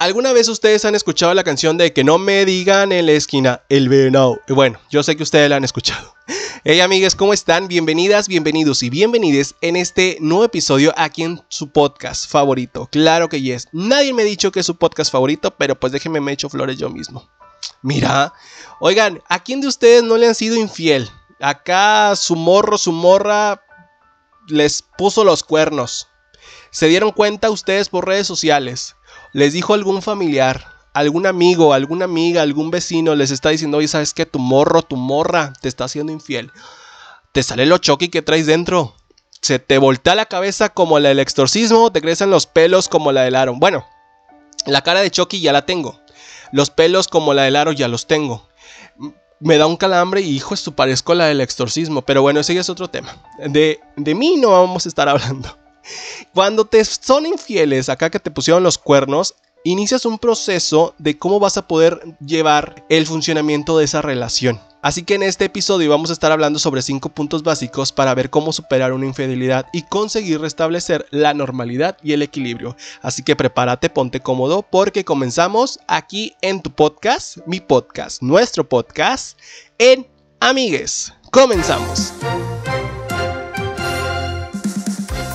¿Alguna vez ustedes han escuchado la canción de que no me digan en la esquina el venado? Bueno, yo sé que ustedes la han escuchado. Hey amigas, ¿cómo están? Bienvenidas, bienvenidos y bienvenides en este nuevo episodio aquí en su podcast favorito. Claro que yes. Nadie me ha dicho que es su podcast favorito, pero pues déjenme me echo flores yo mismo. Mira, oigan, ¿a quién de ustedes no le han sido infiel? Acá su morro, su morra les puso los cuernos. ¿Se dieron cuenta ustedes por redes sociales? Les dijo algún familiar, algún amigo, alguna amiga, algún vecino, les está diciendo, oye, ¿sabes qué? Tu morro, tu morra te está haciendo infiel. Te sale lo choqui que traes dentro. Se te voltea la cabeza como la del exorcismo, te crecen los pelos como la del Aaron. Bueno, la cara de Chucky ya la tengo. Los pelos como la del Aro ya los tengo. Me da un calambre y hijo, esto parezco la del exorcismo. Pero bueno, ese ya es otro tema. De, de mí no vamos a estar hablando. Cuando te son infieles, acá que te pusieron los cuernos, inicias un proceso de cómo vas a poder llevar el funcionamiento de esa relación. Así que en este episodio vamos a estar hablando sobre 5 puntos básicos para ver cómo superar una infidelidad y conseguir restablecer la normalidad y el equilibrio. Así que prepárate, ponte cómodo porque comenzamos aquí en tu podcast, mi podcast, nuestro podcast, en Amigues. Comenzamos.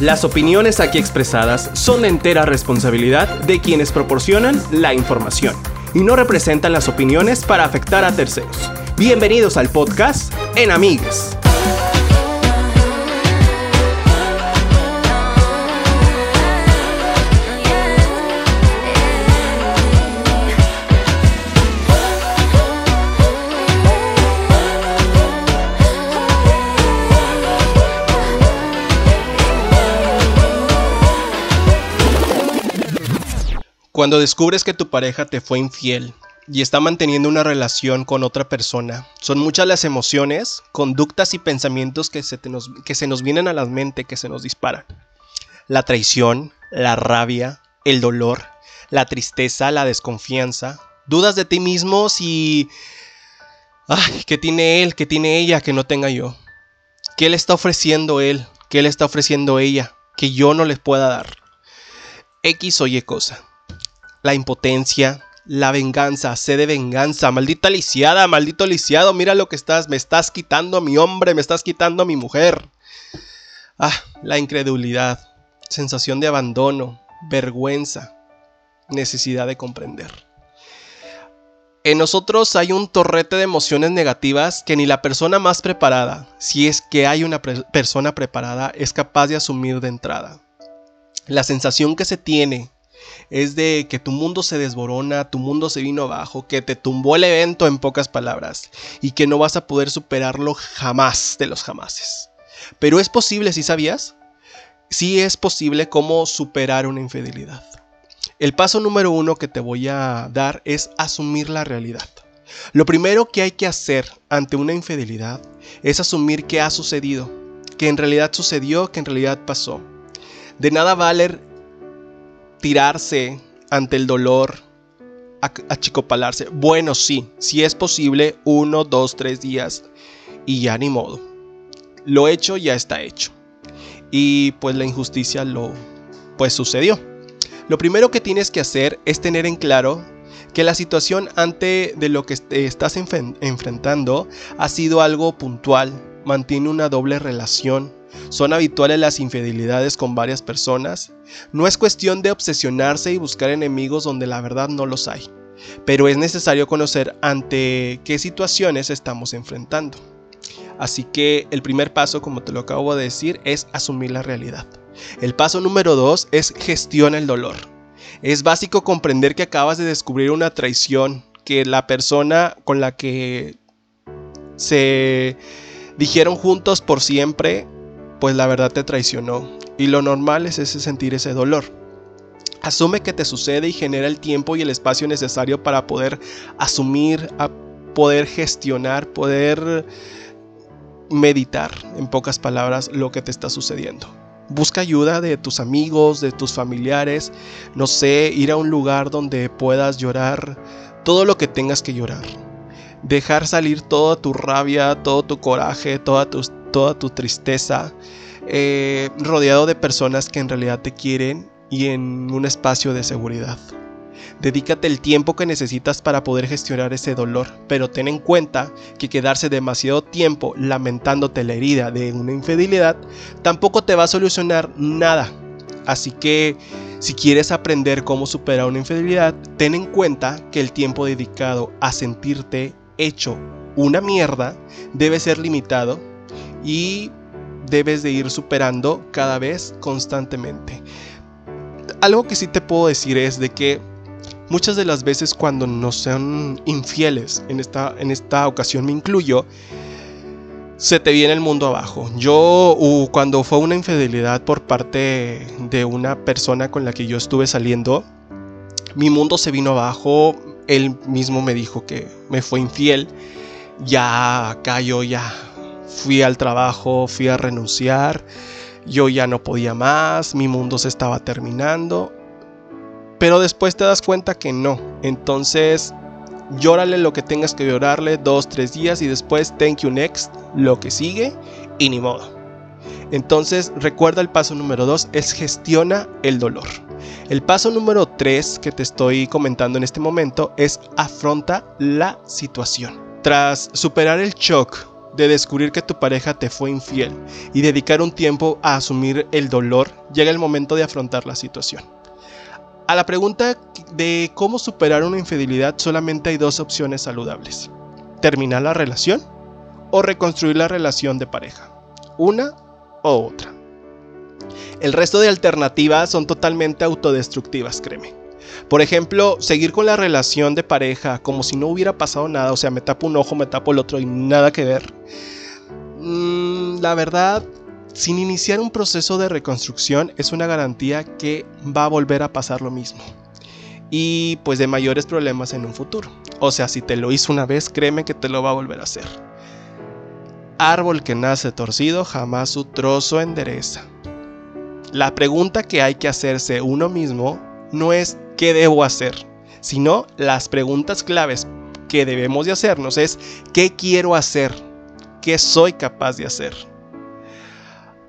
Las opiniones aquí expresadas son de entera responsabilidad de quienes proporcionan la información y no representan las opiniones para afectar a terceros. Bienvenidos al podcast En Amigues. Cuando descubres que tu pareja te fue infiel y está manteniendo una relación con otra persona, son muchas las emociones, conductas y pensamientos que se, nos, que se nos vienen a la mente, que se nos disparan. La traición, la rabia, el dolor, la tristeza, la desconfianza, dudas de ti mismo si... Ay, ¿qué tiene él? ¿Qué tiene ella que no tenga yo? ¿Qué le está ofreciendo él? ¿Qué le está ofreciendo ella? Que yo no les pueda dar. X o Y cosa la impotencia, la venganza, sed de venganza, maldita lisiada, maldito lisiado, mira lo que estás, me estás quitando a mi hombre, me estás quitando a mi mujer. Ah, la incredulidad, sensación de abandono, vergüenza, necesidad de comprender. En nosotros hay un torrete de emociones negativas que ni la persona más preparada, si es que hay una persona preparada, es capaz de asumir de entrada. La sensación que se tiene es de que tu mundo se desborona, tu mundo se vino abajo, que te tumbó el evento en pocas palabras y que no vas a poder superarlo jamás de los jamases. Pero es posible, si sabías? Sí es posible cómo superar una infidelidad. El paso número uno que te voy a dar es asumir la realidad. Lo primero que hay que hacer ante una infidelidad es asumir que ha sucedido, que en realidad sucedió, que en realidad pasó. De nada vale tirarse ante el dolor, achicopalarse. Bueno, sí, si es posible, uno, dos, tres días y ya ni modo. Lo hecho ya está hecho. Y pues la injusticia lo pues sucedió. Lo primero que tienes que hacer es tener en claro que la situación ante de lo que estás enfrentando ha sido algo puntual, mantiene una doble relación, son habituales las infidelidades con varias personas. No es cuestión de obsesionarse y buscar enemigos donde la verdad no los hay, pero es necesario conocer ante qué situaciones estamos enfrentando. Así que el primer paso, como te lo acabo de decir, es asumir la realidad. El paso número dos es gestiona el dolor. Es básico comprender que acabas de descubrir una traición, que la persona con la que se dijeron juntos por siempre pues la verdad te traicionó, y lo normal es ese sentir ese dolor. Asume que te sucede y genera el tiempo y el espacio necesario para poder asumir, poder gestionar, poder meditar, en pocas palabras, lo que te está sucediendo. Busca ayuda de tus amigos, de tus familiares, no sé, ir a un lugar donde puedas llorar todo lo que tengas que llorar. Dejar salir toda tu rabia, todo tu coraje, toda tu, toda tu tristeza, eh, rodeado de personas que en realidad te quieren y en un espacio de seguridad. Dedícate el tiempo que necesitas para poder gestionar ese dolor, pero ten en cuenta que quedarse demasiado tiempo lamentándote la herida de una infidelidad tampoco te va a solucionar nada. Así que si quieres aprender cómo superar una infidelidad, ten en cuenta que el tiempo dedicado a sentirte hecho una mierda debe ser limitado y debes de ir superando cada vez constantemente. Algo que sí te puedo decir es de que muchas de las veces cuando nos sean infieles, en esta, en esta ocasión me incluyo, se te viene el mundo abajo. Yo cuando fue una infidelidad por parte de una persona con la que yo estuve saliendo, mi mundo se vino abajo. Él mismo me dijo que me fue infiel. Ya acá yo ya fui al trabajo, fui a renunciar. Yo ya no podía más, mi mundo se estaba terminando. Pero después te das cuenta que no. Entonces llórale lo que tengas que llorarle dos, tres días y después thank you next, lo que sigue y ni modo. Entonces recuerda el paso número dos es gestiona el dolor. El paso número tres que te estoy comentando en este momento es afronta la situación. Tras superar el shock de descubrir que tu pareja te fue infiel y dedicar un tiempo a asumir el dolor, llega el momento de afrontar la situación. A la pregunta de cómo superar una infidelidad solamente hay dos opciones saludables. Terminar la relación o reconstruir la relación de pareja. Una o otra. El resto de alternativas son totalmente autodestructivas, créeme. Por ejemplo, seguir con la relación de pareja como si no hubiera pasado nada, o sea, me tapo un ojo, me tapo el otro y nada que ver. Mm, la verdad, sin iniciar un proceso de reconstrucción es una garantía que va a volver a pasar lo mismo. Y pues de mayores problemas en un futuro. O sea, si te lo hizo una vez, créeme que te lo va a volver a hacer. Árbol que nace torcido jamás su trozo endereza. La pregunta que hay que hacerse uno mismo no es qué debo hacer, sino las preguntas claves que debemos de hacernos es qué quiero hacer, qué soy capaz de hacer.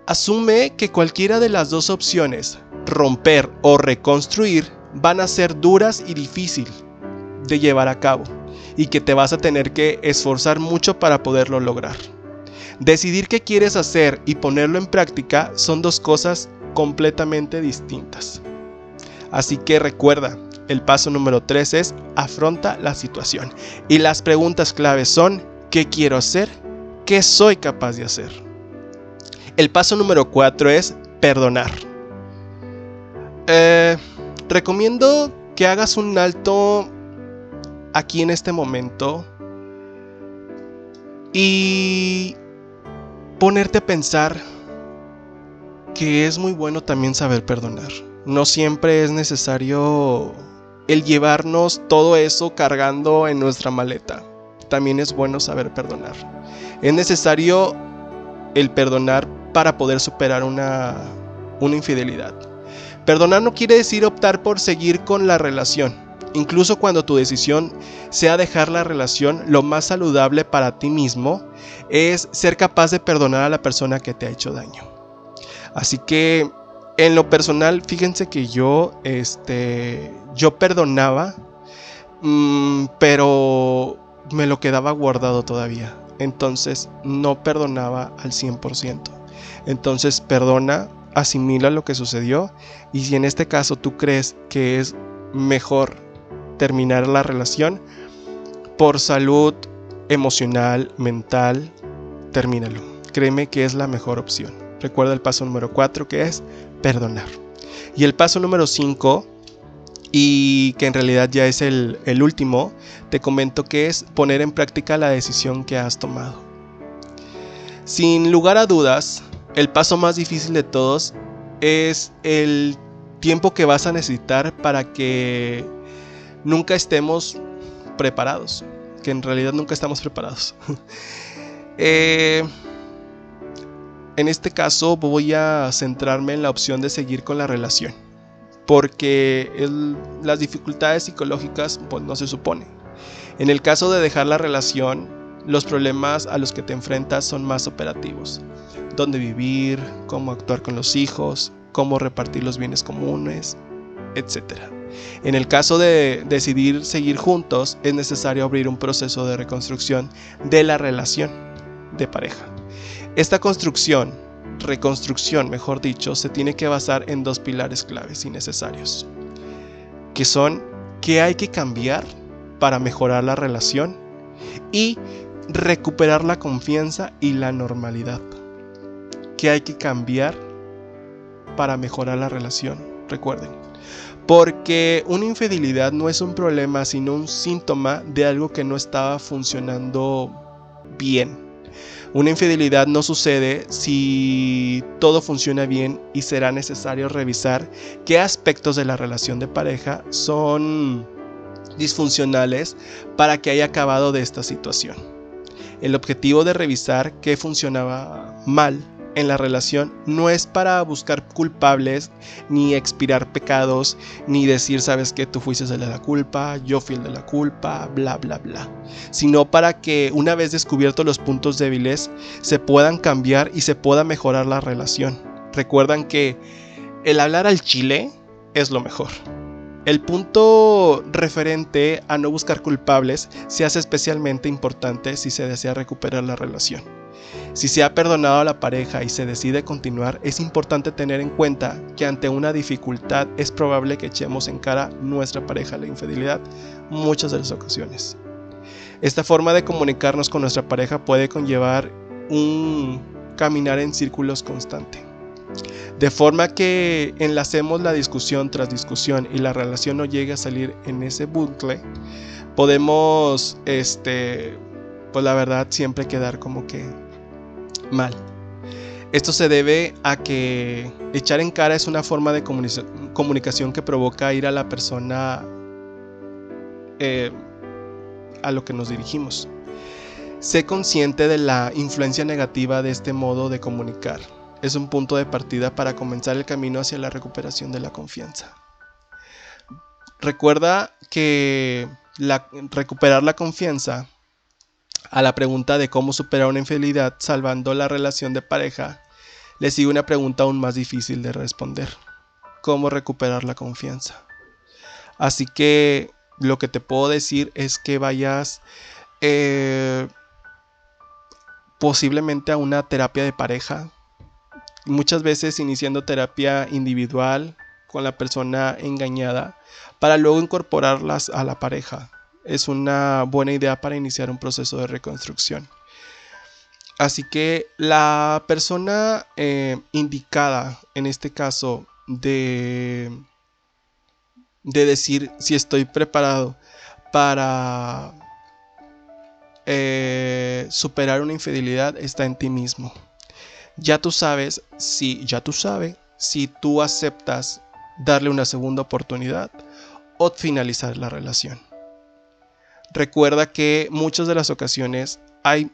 Asume que cualquiera de las dos opciones, romper o reconstruir, van a ser duras y difíciles de llevar a cabo y que te vas a tener que esforzar mucho para poderlo lograr. Decidir qué quieres hacer y ponerlo en práctica son dos cosas completamente distintas. Así que recuerda, el paso número 3 es afronta la situación. Y las preguntas claves son, ¿qué quiero hacer? ¿Qué soy capaz de hacer? El paso número 4 es perdonar. Eh, recomiendo que hagas un alto aquí en este momento y ponerte a pensar que es muy bueno también saber perdonar. No siempre es necesario el llevarnos todo eso cargando en nuestra maleta. También es bueno saber perdonar. Es necesario el perdonar para poder superar una, infidelidad. Perdonar no quiere decir optar por seguir con la relación. Incluso cuando tu decisión sea dejar la relación, lo más saludable para ti mismo es ser capaz de perdonar a la persona que te ha hecho daño. Así que en lo personal, fíjense que yo, este, yo perdonaba, mm, pero me lo quedaba guardado todavía. Entonces no perdonaba al 100%. Entonces perdona, asimila lo que sucedió y si en este caso tú crees que es mejor terminar la relación por salud emocional, mental, termínalo. Créeme que es la mejor opción. Recuerda el paso número 4 que es perdonar. Y el paso número 5, y que en realidad ya es el, último, te comento que es poner en práctica la decisión que has tomado. Sin lugar a dudas, el paso más difícil de todos es el tiempo que vas a necesitar para que nunca estemos preparados. Que en realidad nunca estamos preparados. Eh, en este caso voy a centrarme en la opción de seguir con la relación. Porque las dificultades psicológicas pues, no se supone. En el caso de dejar la relación, los problemas a los que te enfrentas son más operativos dónde vivir, cómo actuar con los hijos, cómo repartir los bienes comunes, etc. En el caso de decidir seguir juntos, es necesario abrir un proceso de reconstrucción de la relación de pareja. Esta construcción, reconstrucción mejor dicho, se tiene que basar en dos pilares claves y necesarios, que son qué hay que cambiar para mejorar la relación y recuperar la confianza y la normalidad. ¿Qué hay que cambiar para mejorar la relación? Recuerden. Porque una infidelidad no es un problema, sino un síntoma de algo que no estaba funcionando bien. Una infidelidad no sucede si todo funciona bien y será necesario revisar qué aspectos de la relación de pareja son disfuncionales para que haya acabado de esta situación. El objetivo de revisar qué funcionaba mal en la relación no es para buscar culpables, ni expirar pecados, ni decir, sabes que tú fuiste el de la culpa, yo fui el de la culpa, bla, bla, bla. Sino para que una vez descubiertos los puntos débiles, se puedan cambiar y se pueda mejorar la relación. Recuerdan que el hablar al chile es lo mejor. El punto referente a no buscar culpables se hace especialmente importante si se desea recuperar la relación. Si se ha perdonado a la pareja y se decide continuar, es importante tener en cuenta que ante una dificultad es probable que echemos en cara nuestra pareja la infidelidad muchas de las ocasiones. Esta forma de comunicarnos con nuestra pareja puede conllevar un caminar en círculos constante. De forma que enlacemos la discusión tras discusión y la relación no llegue a salir en ese bucle, podemos, este, pues la verdad, siempre quedar como que mal. Esto se debe a que echar en cara es una forma de comunicación que provoca ir a la persona eh, a lo que nos dirigimos. Sé consciente de la influencia negativa de este modo de comunicar es un punto de partida para comenzar el camino hacia la recuperación de la confianza. Recuerda que recuperar la confianza a la pregunta de cómo superar una infidelidad salvando la relación de pareja, le sigue una pregunta aún más difícil de responder. ¿Cómo recuperar la confianza? Así que lo que te puedo decir es que vayas eh, posiblemente a una terapia de pareja muchas veces iniciando terapia individual con la persona engañada para luego incorporarlas a la pareja. Es una buena idea para iniciar un proceso de reconstrucción. Así que la persona eh, indicada en este caso de, de decir si estoy preparado para eh, superar una infidelidad está en ti mismo ya tú sabes si, ya tú sabes si tú aceptas darle una segunda oportunidad o finalizar la relación. Recuerda que muchas de las ocasiones hay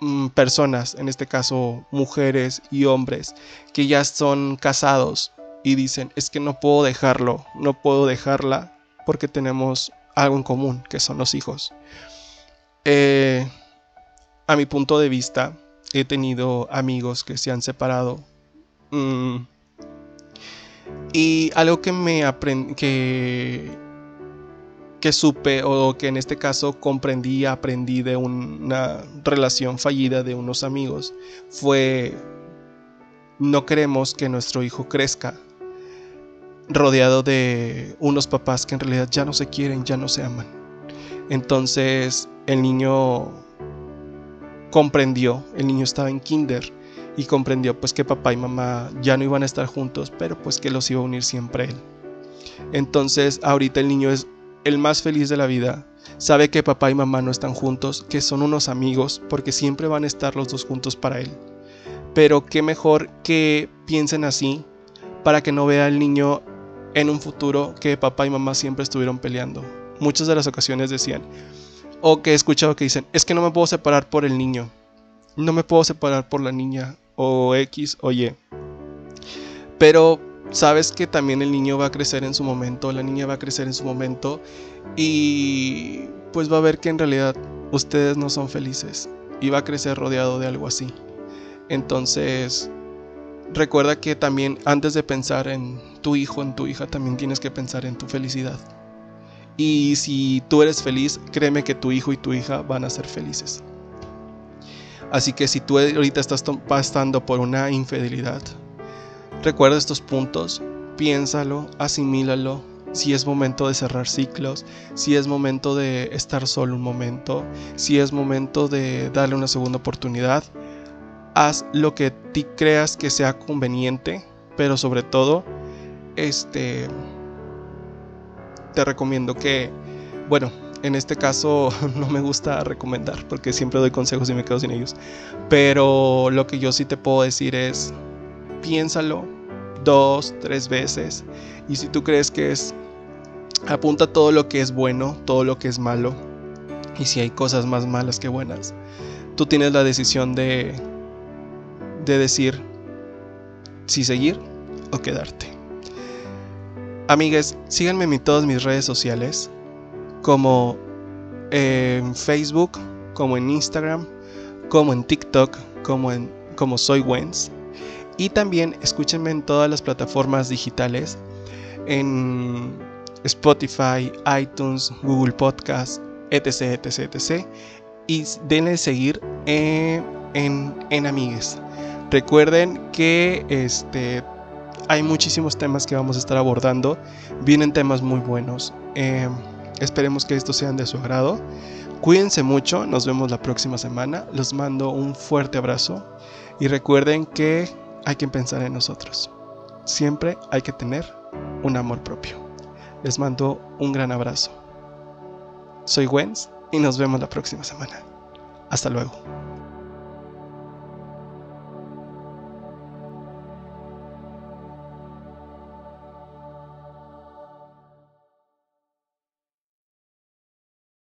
mm, personas, en este caso mujeres y hombres, que ya son casados y dicen, es que no puedo dejarlo, no puedo dejarla porque tenemos algo en común, que son los hijos. Eh, a mi punto de vista, he tenido amigos que se han separado. Mm. Y algo que me aprendí, que, que supe o que en este caso comprendí, aprendí de una relación fallida de unos amigos fue no queremos que nuestro hijo crezca rodeado de unos papás que en realidad ya no se quieren, ya no se aman. Entonces el niño comprendió, el niño estaba en kinder y comprendió pues que papá y mamá ya no iban a estar juntos, pero pues que los iba a unir siempre él. Entonces ahorita el niño es el más feliz de la vida, sabe que papá y mamá no están juntos, que son unos amigos, porque siempre van a estar los dos juntos para él. Pero qué mejor que piensen así para que no vea el niño en un futuro que papá y mamá siempre estuvieron peleando. Muchas de las ocasiones decían, o que he escuchado que dicen, es que no me puedo separar por el niño. No me puedo separar por la niña. O X o Y. Pero sabes que también el niño va a crecer en su momento, la niña va a crecer en su momento. Y pues va a ver que en realidad ustedes no son felices. Y va a crecer rodeado de algo así. Entonces, recuerda que también antes de pensar en tu hijo, en tu hija, también tienes que pensar en tu felicidad. Y si tú eres feliz, créeme que tu hijo y tu hija van a ser felices. Así que si tú ahorita estás pasando por una infidelidad, recuerda estos puntos, piénsalo, asimílalo. Si es momento de cerrar ciclos, si es momento de estar solo un momento, si es momento de darle una segunda oportunidad, haz lo que ti creas que sea conveniente, pero sobre todo, este, te recomiendo que, bueno, en este caso no me gusta recomendar porque siempre doy consejos y me quedo sin ellos, pero lo que yo sí te puedo decir es, piénsalo dos, tres veces y si tú crees que es, apunta todo lo que es bueno, todo lo que es malo y si hay cosas más malas que buenas, tú tienes la decisión de de decir si seguir o quedarte. Amigues, síganme en todas mis redes sociales, como en Facebook, como en Instagram, como en TikTok, como en como soy Wens. Y también escúchenme en todas las plataformas digitales, en Spotify, iTunes, Google Podcast, etc, etc, etc. Y denle seguir en, en, en Amigues. Recuerden que este, hay muchísimos temas que vamos a estar abordando. Vienen temas muy buenos. Em, esperemos que estos sean de su agrado. Cuídense mucho. Nos vemos la próxima semana. Les mando un fuerte abrazo. Y recuerden que hay que pensar en nosotros. Siempre hay que tener un amor propio. Les mando un gran abrazo. Soy Wens y nos vemos la próxima semana. Hasta luego.